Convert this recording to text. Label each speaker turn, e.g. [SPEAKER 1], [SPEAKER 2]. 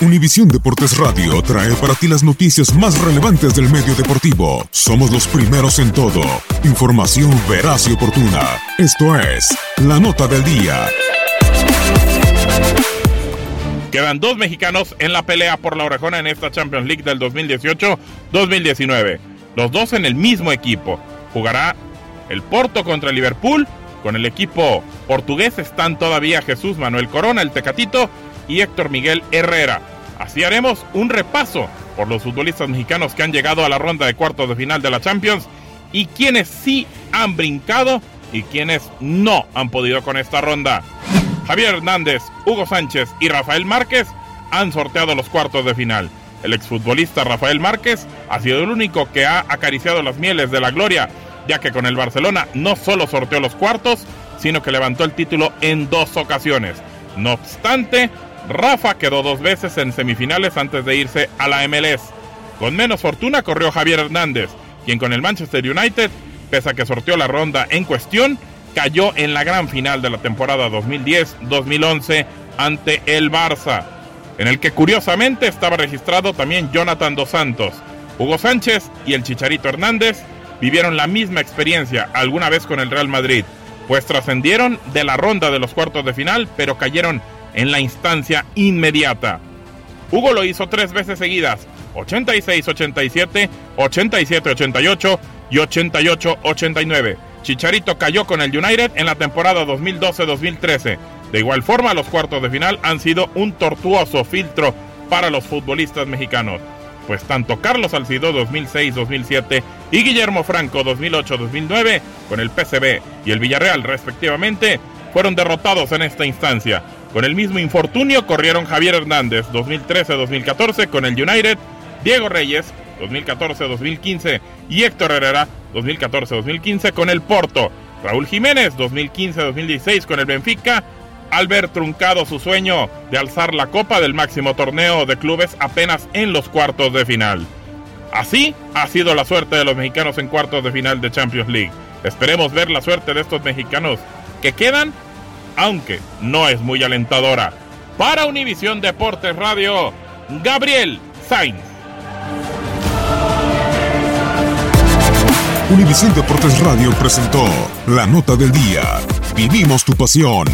[SPEAKER 1] Univisión Deportes Radio trae para ti las noticias más relevantes del medio deportivo. Somos los primeros en todo. Información veraz y oportuna. Esto es La Nota del Día.
[SPEAKER 2] Quedan dos mexicanos en la pelea por la orejona en esta Champions League del 2018-2019. Los dos en el mismo equipo. Jugará el Porto contra el Liverpool. Con el equipo portugués están todavía Jesús Manuel Corona, el Tecatito, y Héctor Miguel Herrera. Así haremos un repaso por los futbolistas mexicanos que han llegado a la ronda de cuartos de final de la Champions y quienes sí han brincado y quienes no han podido con esta ronda. Javier Hernández, Hugo Sánchez y Rafael Márquez han sorteado los cuartos de final. El exfutbolista Rafael Márquez ha sido el único que ha acariciado las mieles de la gloria, ya que con el Barcelona no solo sorteó los cuartos, sino que levantó el título en dos ocasiones. No obstante, Rafa quedó dos veces en semifinales antes de irse a la MLS. Con menos fortuna corrió Javier Hernández, quien con el Manchester United, pese a que sorteó la ronda en cuestión, cayó en la gran final de la temporada 2010-2011 ante el Barça, en el que curiosamente estaba registrado también Jonathan Dos Santos. Hugo Sánchez y el Chicharito Hernández vivieron la misma experiencia alguna vez con el Real Madrid, pues trascendieron de la ronda de los cuartos de final, pero cayeron en la instancia inmediata. Hugo lo hizo tres veces seguidas, 86-87, 87-88 y 88-89. Chicharito cayó con el United en la temporada 2012-2013. De igual forma, los cuartos de final han sido un tortuoso filtro para los futbolistas mexicanos, pues tanto Carlos Alcido 2006-2007 y Guillermo Franco 2008-2009 con el PCB y el Villarreal respectivamente fueron derrotados en esta instancia. Con el mismo infortunio corrieron Javier Hernández 2013-2014 con el United, Diego Reyes 2014-2015 y Héctor Herrera 2014-2015 con el Porto, Raúl Jiménez 2015-2016 con el Benfica, Albert truncado su sueño de alzar la copa del máximo torneo de clubes apenas en los cuartos de final. Así ha sido la suerte de los mexicanos en cuartos de final de Champions League. Esperemos ver la suerte de estos mexicanos que quedan aunque no es muy alentadora. Para Univisión Deportes Radio, Gabriel Sainz.
[SPEAKER 1] Univisión Deportes Radio presentó la nota del día. Vivimos tu pasión.